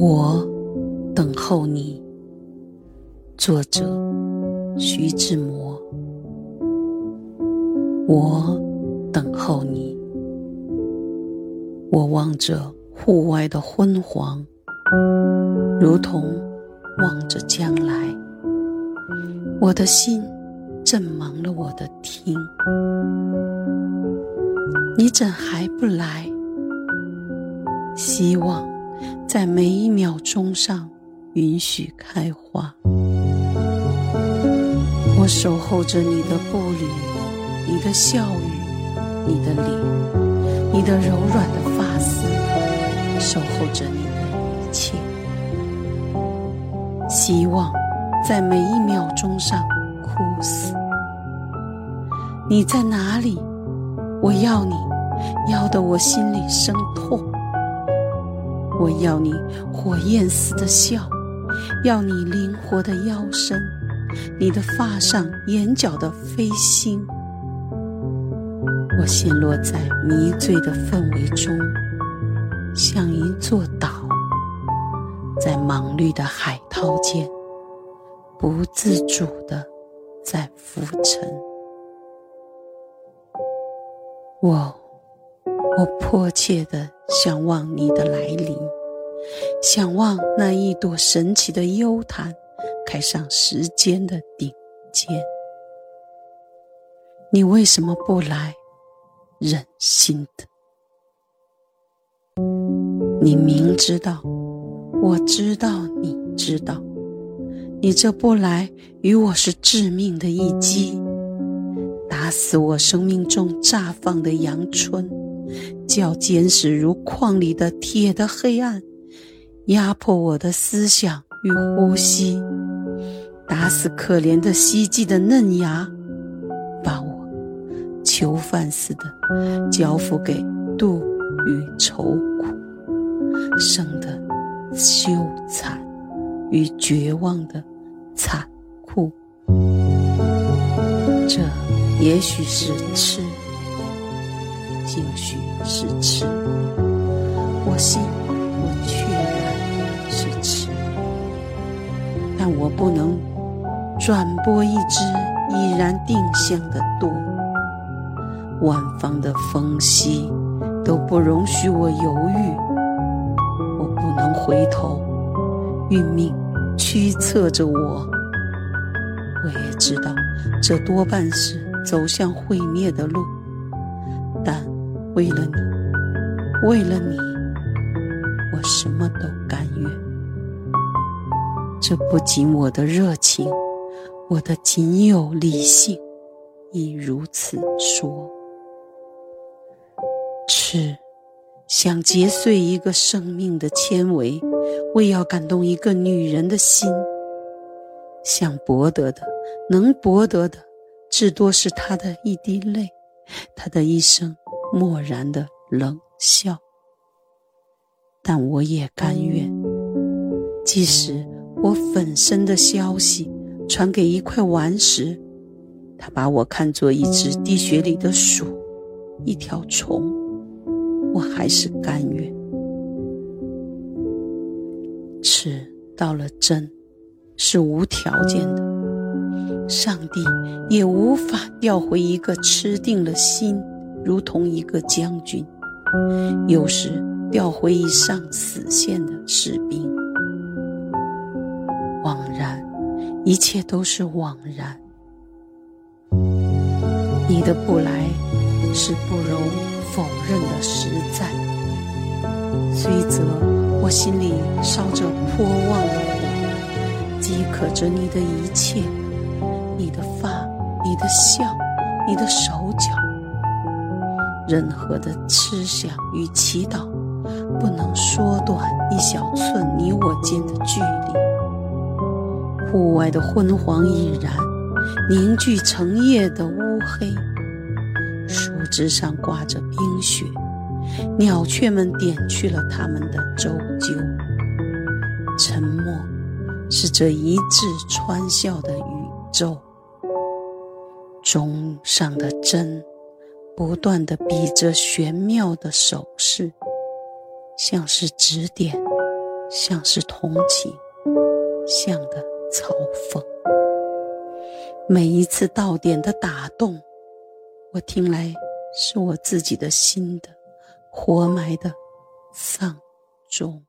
我等候你。作者：徐志摩。我等候你。我望着户外的昏黄，如同望着将来。我的心正忙了我的听。你怎还不来？希望。在每一秒钟上，允许开花。我守候着你的步履，你的笑语，你的脸，你的柔软的发丝，守候着你的一切。希望在每一秒钟上枯死。你在哪里？我要你，要得我心里生痛。我要你火焰似的笑，要你灵活的腰身，你的发上眼角的飞星。我陷落在迷醉的氛围中，像一座岛，在忙绿的海涛间，不自主的在浮沉。我。我迫切的想望你的来临，想望那一朵神奇的幽檀开上时间的顶尖。你为什么不来？忍心的，你明知道，我知道，你知道，你这不来与我是致命的一击，打死我生命中绽放的阳春。叫坚实如矿里的铁的黑暗，压迫我的思想与呼吸，打死可怜的希冀的嫩芽，把我囚犯似的交付给妒与愁苦，生的羞惭与绝望的残酷。这也许是痴。兴许是痴，我信，我确然是痴，但我不能转播一只已然定向的舵，万方的风息都不容许我犹豫，我不能回头，运命驱策着我，我也知道这多半是走向毁灭的路，为了你，为了你，我什么都甘愿。这不仅我的热情，我的仅有理性亦如此说。痴，想截碎一个生命的纤维，为要感动一个女人的心。想博得的，能博得的，至多是她的一滴泪，她的一生。漠然的冷笑，但我也甘愿。即使我粉身的消息传给一块顽石，他把我看作一只地穴里的鼠，一条虫，我还是甘愿。吃到了真，是无条件的，上帝也无法调回一个吃定了心。如同一个将军，有时调回已上死线的士兵。枉然，一切都是枉然。你的不来，是不容否认的实在。虽则我心里烧着颇旺的火，饥渴着你的一切，你的发，你的笑，你的手脚。任何的痴想与祈祷，不能缩短一小寸你我间的距离。户外的昏黄已然凝聚成夜的乌黑，树枝上挂着冰雪，鸟雀们点去了它们的周啾。沉默是这一致穿笑的宇宙，钟上的针。不断的比着玄妙的手势，像是指点，像是同情，像的嘲讽。每一次到点的打动，我听来是我自己的心的活埋的丧钟。